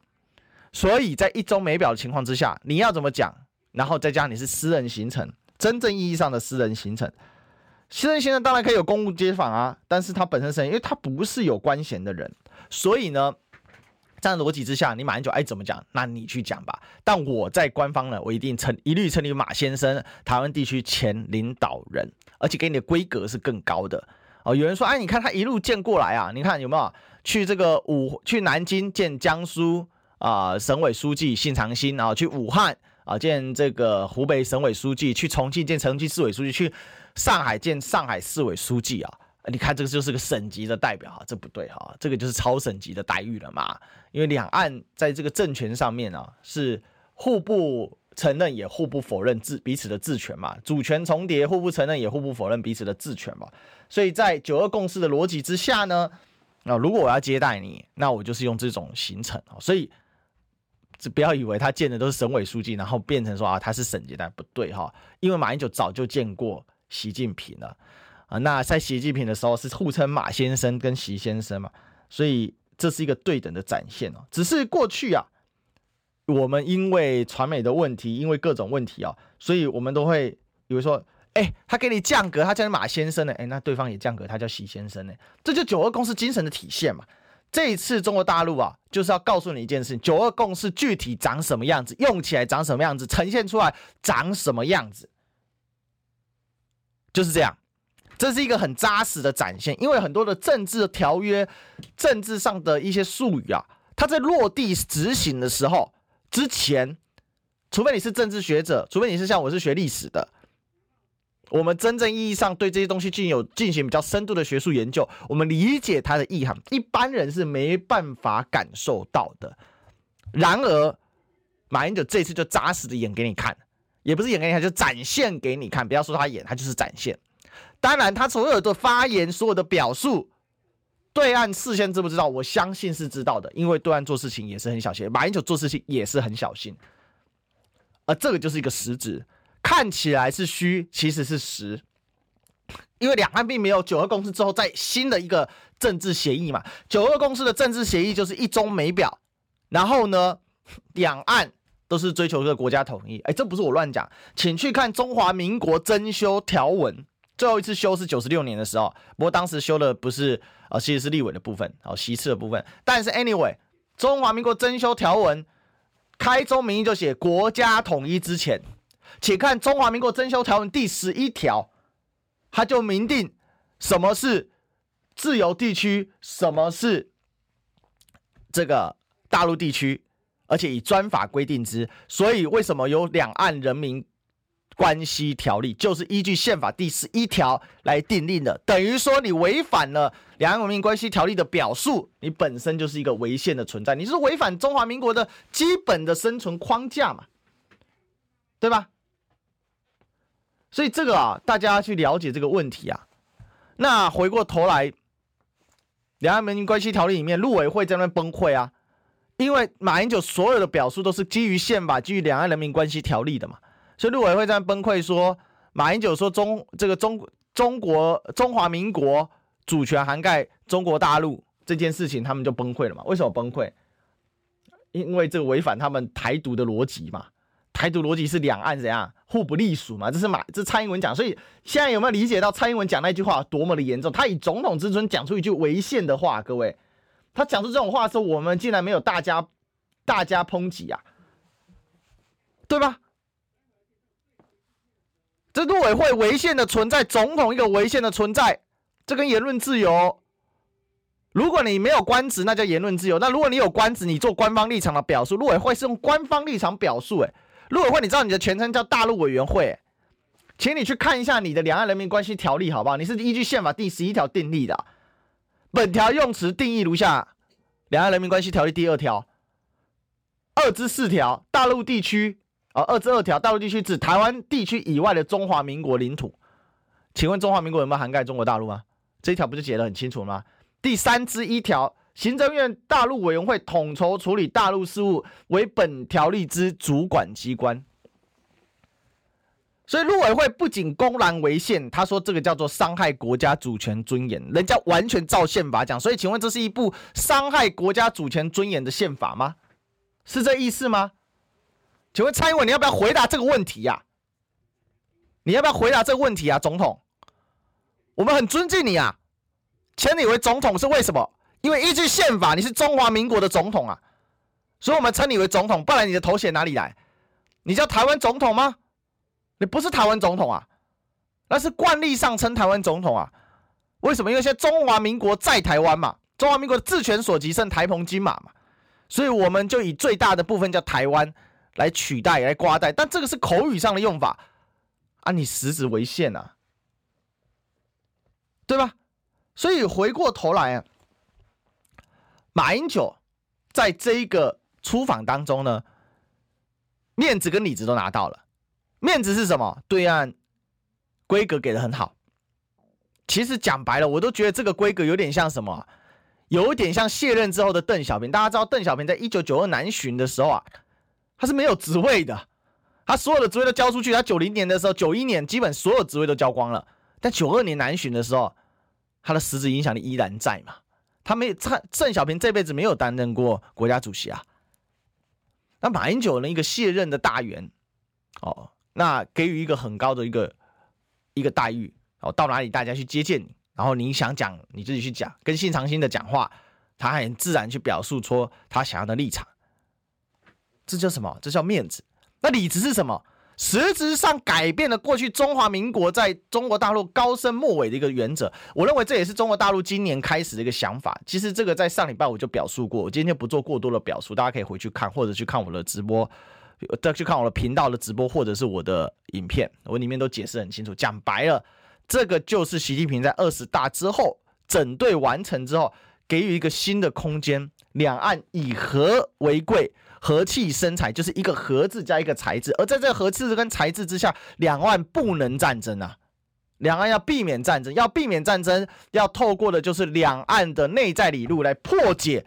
所以在一周没表的情况之下，你要怎么讲？然后再加上你是私人行程，真正意义上的私人行程，私人行程当然可以有公务接访啊，但是他本身是因为他不是有官衔的人，所以呢。这样逻辑之下，你马英九爱怎么讲，那你去讲吧。但我在官方呢，我一定称一律称你马先生，台湾地区前领导人，而且给你的规格是更高的哦。有人说，哎，你看他一路见过来啊，你看有没有去这个武去南京见江苏啊、省委书记信长星，然后去武汉啊、见这个湖北省委书记，去重庆见重庆市委书记，去上海见上海市委书记啊。你看这个就是个省级的代表哈，这不对哈，这个就是超省级的待遇了嘛。因为两岸在这个政权上面啊，是互不承认也互不否认自彼此的治权嘛，主权重叠，互不承认也互不否认彼此的治权嘛。所以在九二共识的逻辑之下呢，啊，如果我要接待你，那我就是用这种行程啊。所以不要以为他见的都是省委书记，然后变成说啊他是省级的，不对哈。因为马英九早就见过习近平了。啊，那在习近平的时候是互称马先生跟习先生嘛，所以这是一个对等的展现哦。只是过去啊，我们因为传媒的问题，因为各种问题啊，所以我们都会以为说，哎，他给你降格，他叫你马先生呢，哎，那对方也降格，他叫习先生呢，这就九二共识精神的体现嘛。这一次中国大陆啊，就是要告诉你一件事情：九二共识具体长什么样子，用起来长什么样子，呈现出来长什么样子，就是这样。这是一个很扎实的展现，因为很多的政治条约、政治上的一些术语啊，它在落地执行的时候之前，除非你是政治学者，除非你是像我是学历史的，我们真正意义上对这些东西进行有进行比较深度的学术研究，我们理解它的意涵，一般人是没办法感受到的。然而，马英九这次就扎实的演给你看，也不是演给你看，就展现给你看。不要说他演，他就是展现。当然，他所有的发言、所有的表述，对岸事先知不知道？我相信是知道的，因为对岸做事情也是很小心，马英九做事情也是很小心。而这个就是一个实质，看起来是虚，其实是实。因为两岸并没有九二共识之后再新的一个政治协议嘛，九二共识的政治协议就是一中美表，然后呢，两岸都是追求这个国家统一。哎，这不是我乱讲，请去看中华民国增修条文。最后一次修是九十六年的时候，不过当时修的不是啊、其实是立委的部分，哦，席次的部分。但是 anyway，中华民国增修条文开宗明义就写国家统一之前，且看中华民国征修条文第十一条，它就明定什么是自由地区，什么是这个大陆地区，而且以专法规定之。所以为什么有两岸人民关系条例就是依据宪法第十一条来订定的，等于说你违反了两岸人民关系条例的表述，你本身就是一个违宪的存在，你是违反中华民国的基本的生存框架嘛，对吧？所以这个啊，大家去了解这个问题啊。那回过头来，两岸人民关系条例里面，陆委会在那边崩溃啊，因为马英九所有的表述都是基于宪法、基于两岸人民关系条例的嘛。所以陆委会在那崩溃说，马英九说中这个中中国中华民国主权涵盖中国大陆这件事情，他们就崩溃了嘛？为什么崩溃？因为这个违反他们台独的逻辑嘛。台独逻辑是两岸怎样互不隶属嘛？这是马这蔡英文讲。所以现在有没有理解到蔡英文讲那句话多么的严重？他以总统之尊讲出一句违宪的话，各位，他讲出这种话的时候，我们竟然没有大家大家抨击啊，对吧？这陆委会违宪的存在，总统一个违宪的存在，这跟言论自由。如果你没有官职，那叫言论自由；那如果你有官职，你做官方立场的表述，陆委会是用官方立场表述。哎，陆委会，你知道你的全称叫大陆委员会，请你去看一下你的两岸人民关系条例，好不好？你是依据宪法第十一条订立的，本条用词定义如下：两岸人民关系条例第二条，二之四条，大陆地区。啊，二至二条，大陆地区指台湾地区以外的中华民国领土。请问中华民国有没有涵盖中国大陆吗？这一条不就写得很清楚吗？第三之一条，行政院大陆委员会统筹处理大陆事务，为本条例之主管机关。所以陆委会不仅公然违宪，他说这个叫做伤害国家主权尊严，人家完全照宪法讲。所以请问这是一部伤害国家主权尊严的宪法吗？是这意思吗？请问蔡英文，你要不要回答这个问题呀？你要不要回答这个问题啊，总统？我们很尊敬你啊，签你为总统是为什么？因为依据宪法，你是中华民国的总统啊，所以我们称你为总统。不然你的头衔哪里来？你叫台湾总统吗？你不是台湾总统啊，那是惯例上称台湾总统啊。为什么？因为现在中华民国在台湾嘛，中华民国的治权所及胜台澎金马嘛，所以我们就以最大的部分叫台湾。来取代、来挂带，但这个是口语上的用法啊，你实质违宪呐，对吧？所以回过头来啊，马英九在这一个出访当中呢，面子跟里子都拿到了。面子是什么？对岸规格给的很好。其实讲白了，我都觉得这个规格有点像什么？有点像卸任之后的邓小平。大家知道邓小平在一九九二南巡的时候啊，他是没有职位的，他所有的职位都交出去。他九零年的时候，九一年基本所有职位都交光了。但九二年南巡的时候，他的实质影响力依然在嘛？他没他邓小平这辈子没有担任过国家主席啊。那马英九呢？一个卸任的大员，哦，那给予一个很高的一个一个待遇。哦，到哪里大家去接见你，然后你想讲你自己去讲，跟信长星的讲话，他很自然去表述出他想要的立场，这叫什么？这叫面子。那里子是什么？实质上改变了过去中华民国在中国大陆高深末尾的一个原则。我认为这也是中国大陆今年开始的一个想法。其实这个在上礼拜我就表述过，我今天不做过多的表述，大家可以回去看或者去看我的直播，再去看我的频道的直播或者是我的影片，我里面都解释很清楚，讲白了。这个就是习近平在二十大之后整队完成之后，给予一个新的空间，两岸以和为贵，和气生财，就是一个和字加一个财字。而在这个和字跟财字之下，两岸不能战争啊，两岸要避免战争，要避免战争，要透过的就是两岸的内在理路来破解。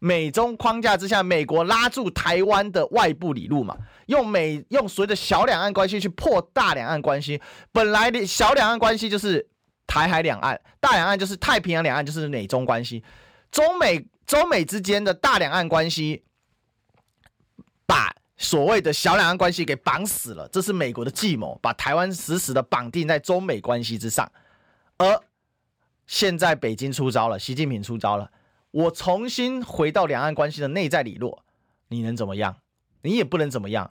美中框架之下，美国拉住台湾的外部理路嘛，用美用所谓的小两岸关系去破大两岸关系。本来的小两岸关系就是台海两岸，大两岸就是太平洋两岸，就是美中关系。中美中美之间的大两岸关系，把所谓的小两岸关系给绑死了，这是美国的计谋，把台湾死死的绑定在中美关系之上。而现在北京出招了，习近平出招了。我重新回到两岸关系的内在理论，你能怎么样？你也不能怎么样。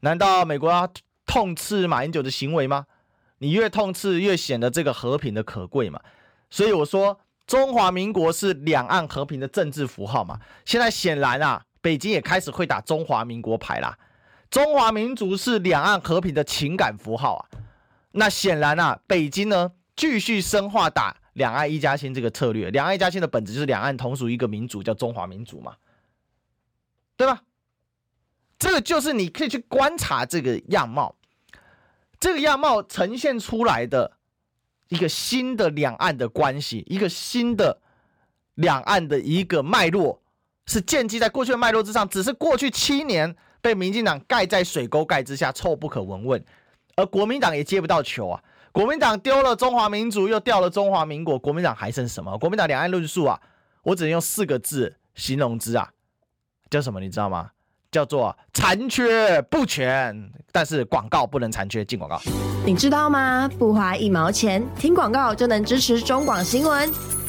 难道美国要痛斥马英九的行为吗？你越痛斥，越显得这个和平的可贵嘛。所以我说，中华民国是两岸和平的政治符号嘛。现在显然啊，北京也开始会打中华民国牌啦。中华民族是两岸和平的情感符号啊。那显然啊，北京呢，继续深化打。两岸一家亲这个策略，两岸一家亲的本质就是两岸同属一个民族，叫中华民族嘛，对吧？这个就是你可以去观察这个样貌，这个样貌呈现出来的一个新的两岸的关系，一个新的两岸的一个脉络，是建基在过去的脉络之上，只是过去七年被民进党盖在水沟盖之下，臭不可闻问，而国民党也接不到球啊。国民党丢了中华民族，又掉了中华民国，国民党还剩什么？国民党两岸论述啊，我只能用四个字形容之啊，叫什么？你知道吗？叫做残缺不全。但是广告不能残缺，进广告。你知道吗？不花一毛钱，听广告就能支持中广新闻。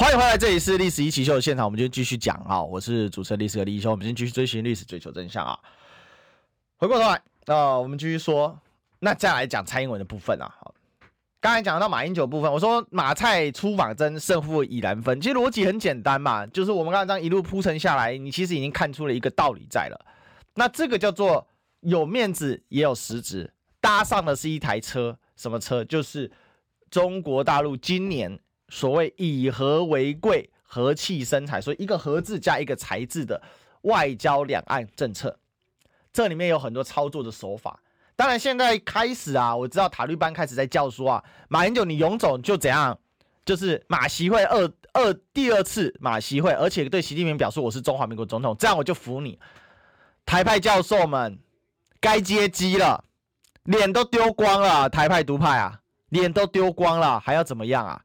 欢迎回来，这里是《历史一起秀》的现场，我们就继续讲啊。我是主持人历史的李易修，我们今天继续追寻历史，追求真相啊。回过头来，那我们继续说，那再来讲蔡英文的部分啊。好刚才讲到马英九部分，我说马蔡出访真胜负已然分，其实逻辑很简单嘛，就是我们刚才这样一路铺陈下来，你其实已经看出了一个道理在了。那这个叫做有面子也有实质，搭上的是一台车，什么车？就是中国大陆今年所谓以和为贵、和气生财，所以一个和字加一个财字的外交两岸政策，这里面有很多操作的手法。当然，现在开始啊，我知道塔利班开始在叫说啊，马英九你勇总就怎样，就是马习会二二第二次马习会，而且对习近平表示我是中华民国总统，这样我就服你。台派教授们该接机了，脸都丢光了，台派独派啊，脸都丢光了，还要怎么样啊？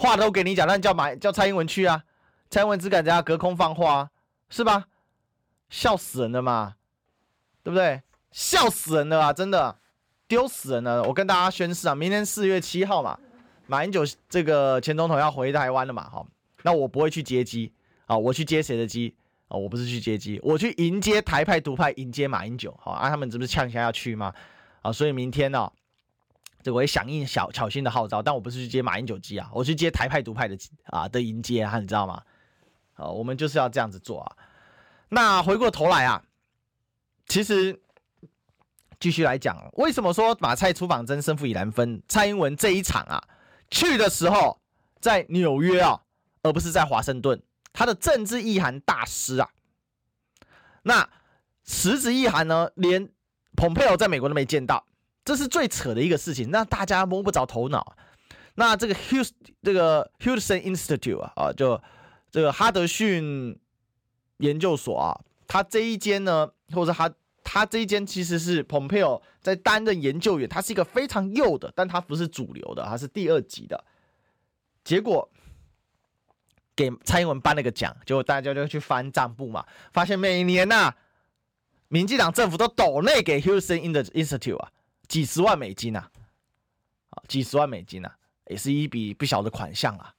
话都给你讲，那叫马叫蔡英文去啊，蔡英文只敢在家隔空放话，是吧？笑死人了嘛，对不对？笑死人了啊！真的，丢死人了！我跟大家宣誓啊，明天四月七号嘛，马英九这个前总统要回台湾了嘛，好，那我不会去接机啊，我去接谁的机啊？我不是去接机，我去迎接台派独派，迎接马英九，好啊，他们这不是呛下要去吗？啊，所以明天呢，这我也响应小巧心的号召，但我不是去接马英九机啊，我去接台派独派的啊的迎接啊，你知道吗？啊，我们就是要这样子做啊。那回过头来啊，其实继续来讲，为什么说马蔡出访真胜负已难分？蔡英文这一场啊，去的时候在纽约啊，而不是在华盛顿，他的政治意涵大失啊。那实质意涵呢，连蓬佩奥在美国都没见到，这是最扯的一个事情，让大家摸不着头脑。那这个 Houston 这个 Hudson Institute 啊，啊，就这个哈德逊。研究所啊，他这一间呢，或者他他这一间其实是 Pompeo 在担任研究员，他是一个非常右的，但他不是主流的，他是第二级的。结果给蔡英文颁了个奖，结果大家就去翻账簿嘛，发现每年呐、啊，民进党政府都抖内给 Hudson Institute 啊，几十万美金啊，啊，几十万美金啊，也是一笔不小的款项啊，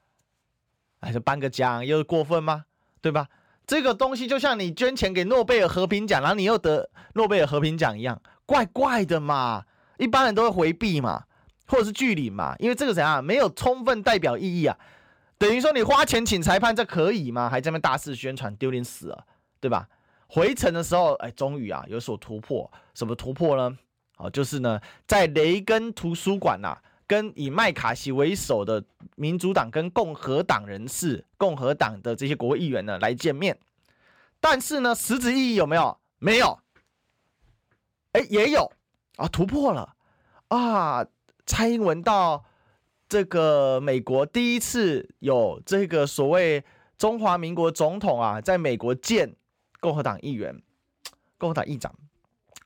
还是颁个奖，又是过分吗？对吧？这个东西就像你捐钱给诺贝尔和平奖，然后你又得诺贝尔和平奖一样，怪怪的嘛。一般人都会回避嘛，或者是拒领嘛，因为这个怎样，没有充分代表意义啊。等于说你花钱请裁判，这可以吗？还这么大肆宣传，丢脸死了，对吧？回程的时候，哎，终于啊有所突破，什么突破呢？哦，就是呢，在雷根图书馆呐、啊。跟以麦卡锡为首的民主党跟共和党人士、共和党的这些国会议员呢来见面，但是呢，实质意义有没有？没有。哎，也有啊，突破了啊！蔡英文到这个美国第一次有这个所谓中华民国总统啊，在美国见共和党议员、共和党议长，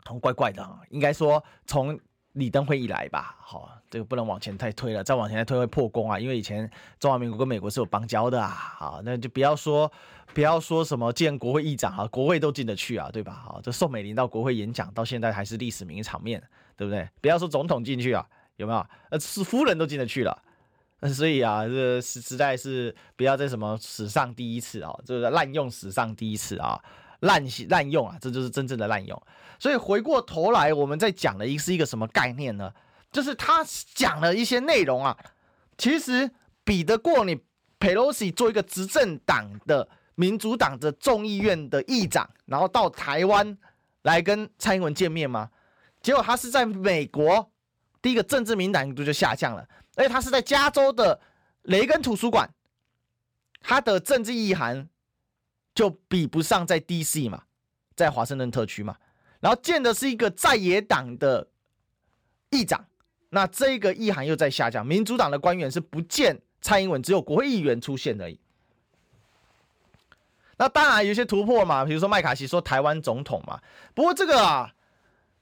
很怪怪的啊，应该说从。李登辉以来吧，好，这个不能往前太推了，再往前再推会破功啊。因为以前中华民国跟美国是有邦交的啊，好，那就不要说不要说什么见国会议长啊，国会都进得去啊，对吧？好，这宋美龄到国会演讲到现在还是历史名场面，对不对？不要说总统进去啊，有没有？呃，是夫人都进得去了，所以啊，这实实在是不要再什么史上第一次啊，这个滥用史上第一次啊。滥滥用啊，这就是真正的滥用。所以回过头来，我们在讲的一是一个什么概念呢？就是他讲了一些内容啊，其实比得过你佩洛西做一个执政党的民主党的众议院的议长，然后到台湾来跟蔡英文见面吗？结果他是在美国，第一个政治敏感度就下降了，而且他是在加州的雷根图书馆，他的政治意涵。就比不上在 DC 嘛，在华盛顿特区嘛，然后见的是一个在野党的议长，那这个意涵又在下降。民主党的官员是不见蔡英文，只有国会议员出现而已。那当然有些突破嘛，比如说麦卡锡说台湾总统嘛，不过这个啊，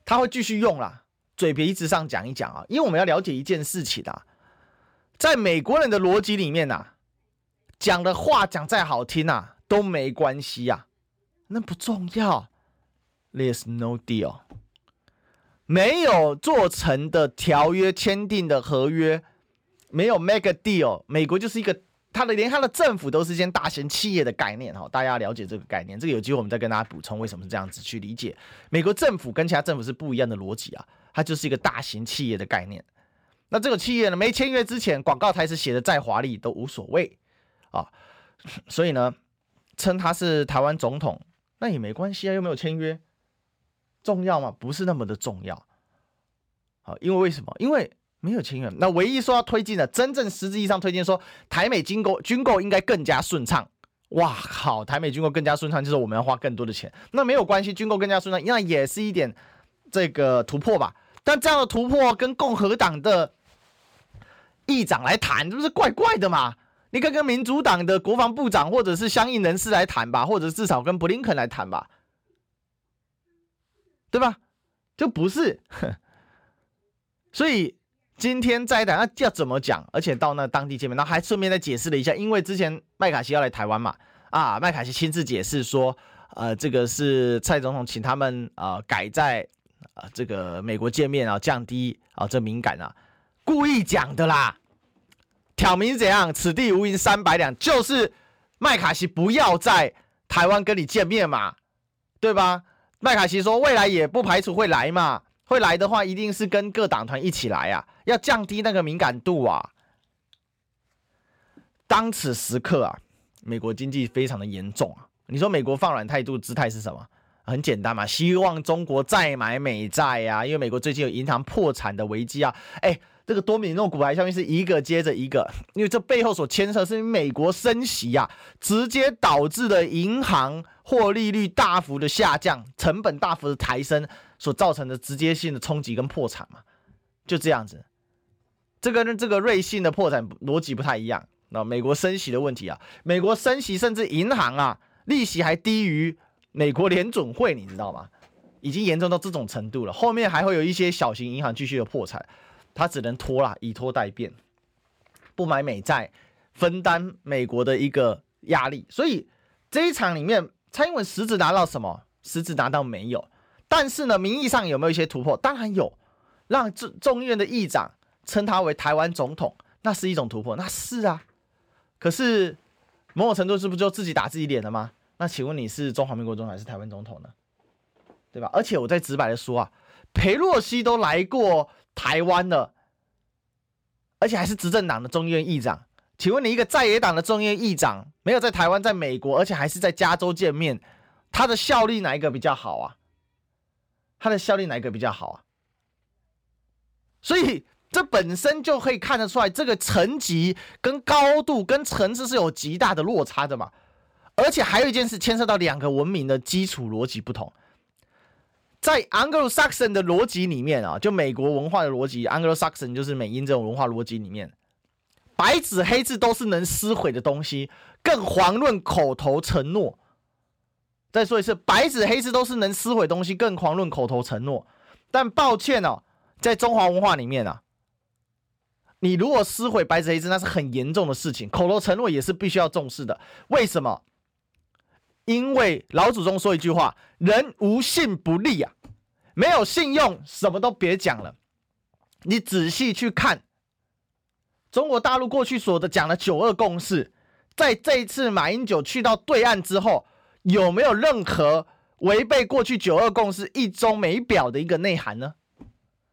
他会继续用啦，嘴皮子上讲一讲啊，因为我们要了解一件事情啊，在美国人的逻辑里面呐，讲的话讲再好听呐。都没关系呀、啊，那不重要。There's no deal，没有做成的条约、签订的合约，没有 make a deal。美国就是一个，他的连他的政府都是一间大型企业的概念哈，大家了解这个概念。这个有机会我们再跟大家补充为什么是这样子去理解。美国政府跟其他政府是不一样的逻辑啊，它就是一个大型企业的概念。那这个企业呢，没签约之前，广告台词写的再华丽都无所谓啊，所以呢。称他是台湾总统，那也没关系啊，又没有签约，重要吗？不是那么的重要。好，因为为什么？因为没有签约。那唯一说要推进的，真正实质意义上推进，说台美军购军购应该更加顺畅。哇，靠，台美军购更加顺畅，就是我们要花更多的钱。那没有关系，军购更加顺畅，那也是一点这个突破吧。但这样的突破跟共和党的议长来谈，这不是怪怪的吗？你可以跟民主党的国防部长或者是相应人士来谈吧，或者至少跟布林肯来谈吧，对吧？就不是，所以今天在谈，那要怎么讲？而且到那当地见面，然后还顺便再解释了一下，因为之前麦卡锡要来台湾嘛，啊，麦卡锡亲自解释说，呃，这个是蔡总统请他们呃改在啊这个美国见面啊，降低啊这敏感啊，故意讲的啦，挑明是怎样？此地无银三百两，就是麦卡锡不要在台湾跟你见面嘛，对吧？麦卡锡说未来也不排除会来嘛，会来的话一定是跟各党团一起来啊，要降低那个敏感度啊。当此时刻啊，美国经济非常的严重啊。你说美国放软态度姿态是什么？很简单嘛，希望中国再买美债呀、啊，因为美国最近有银行破产的危机啊。哎，这个多米诺骨牌效应是一个接着一个，因为这背后所牵涉是美国升息呀、啊，直接导致的银行获利率大幅的下降，成本大幅的抬升所造成的直接性的冲击跟破产嘛，就这样子。这个跟这个瑞信的破产逻辑不太一样。那美国升息的问题啊，美国升息甚至银行啊利息还低于。美国联准会，你知道吗？已经严重到这种程度了。后面还会有一些小型银行继续的破产，他只能拖啦，以拖待变，不买美债，分担美国的一个压力。所以这一场里面，蔡英文实质拿到什么？实质拿到没有？但是呢，名义上有没有一些突破？当然有，让众众议院的议长称他为台湾总统，那是一种突破，那是啊。可是某种程度是不是就自己打自己脸了吗？那请问你是中华民国总统还是台湾总统呢？对吧？而且我再直白的说啊，裴洛西都来过台湾的，而且还是执政党的众议院议长。请问你一个在野党的众议院议长，没有在台湾，在美国，而且还是在加州见面，他的效力哪一个比较好啊？他的效力哪一个比较好啊？所以这本身就可以看得出来，这个层级跟高度跟层次是有极大的落差的嘛。而且还有一件事牵涉到两个文明的基础逻辑不同，在 Anglo-Saxon 的逻辑里面啊，就美国文化的逻辑，Anglo-Saxon 就是美英这种文化逻辑里面，白纸黑字都是能撕毁的东西，更遑论口头承诺。再说一次，白纸黑字都是能撕毁东西，更遑论口头承诺。但抱歉哦，在中华文化里面啊，你如果撕毁白纸黑字，那是很严重的事情，口头承诺也是必须要重视的。为什么？因为老祖宗说一句话：“人无信不立啊，没有信用，什么都别讲了。”你仔细去看中国大陆过去所的讲的“九二共识”，在这一次马英九去到对岸之后，有没有任何违背过去“九二共识”一中没表的一个内涵呢？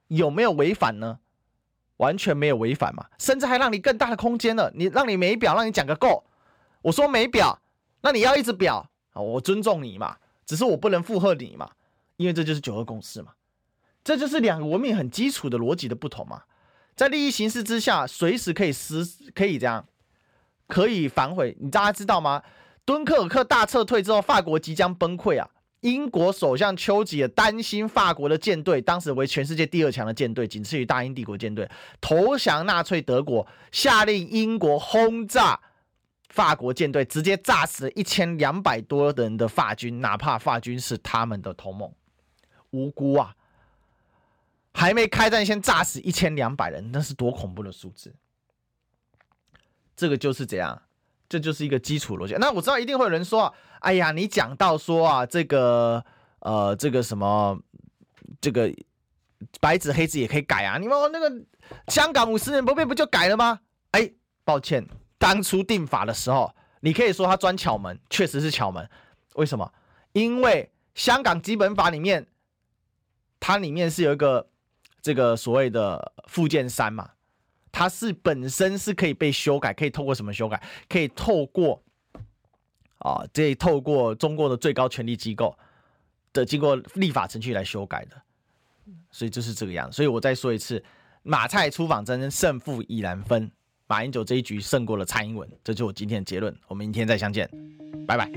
有没有违反呢？完全没有违反嘛，甚至还让你更大的空间了。你让你没表，让你讲个够。我说没表，那你要一直表。我尊重你嘛，只是我不能附和你嘛，因为这就是九二共识嘛，这就是两个文明很基础的逻辑的不同嘛，在利益形势之下，随时可以失，可以这样，可以反悔。你大家知道吗？敦刻尔克大撤退之后，法国即将崩溃啊！英国首相丘吉尔担心法国的舰队，当时为全世界第二强的舰队，仅次于大英帝国舰队，投降纳粹德国，下令英国轰炸。法国舰队直接炸死了一千两百多人的法军，哪怕法军是他们的同盟，无辜啊！还没开战先炸死一千两百人，那是多恐怖的数字！这个就是这样，这就是一个基础逻辑。那我知道一定会有人说：“哎呀，你讲到说啊，这个呃，这个什么，这个白纸黑字也可以改啊？你们那个香港五十年不变不就改了吗？”哎，抱歉。当初定法的时候，你可以说他钻巧门，确实是巧门。为什么？因为香港基本法里面，它里面是有一个这个所谓的附件三嘛，它是本身是可以被修改，可以透过什么修改？可以透过啊，这透过中国的最高权力机构的经过立法程序来修改的。所以就是这个样。所以我再说一次，马蔡出访争胜负已然分。马英九这一局胜过了蔡英文，这就是我今天的结论。我们明天再相见，拜拜。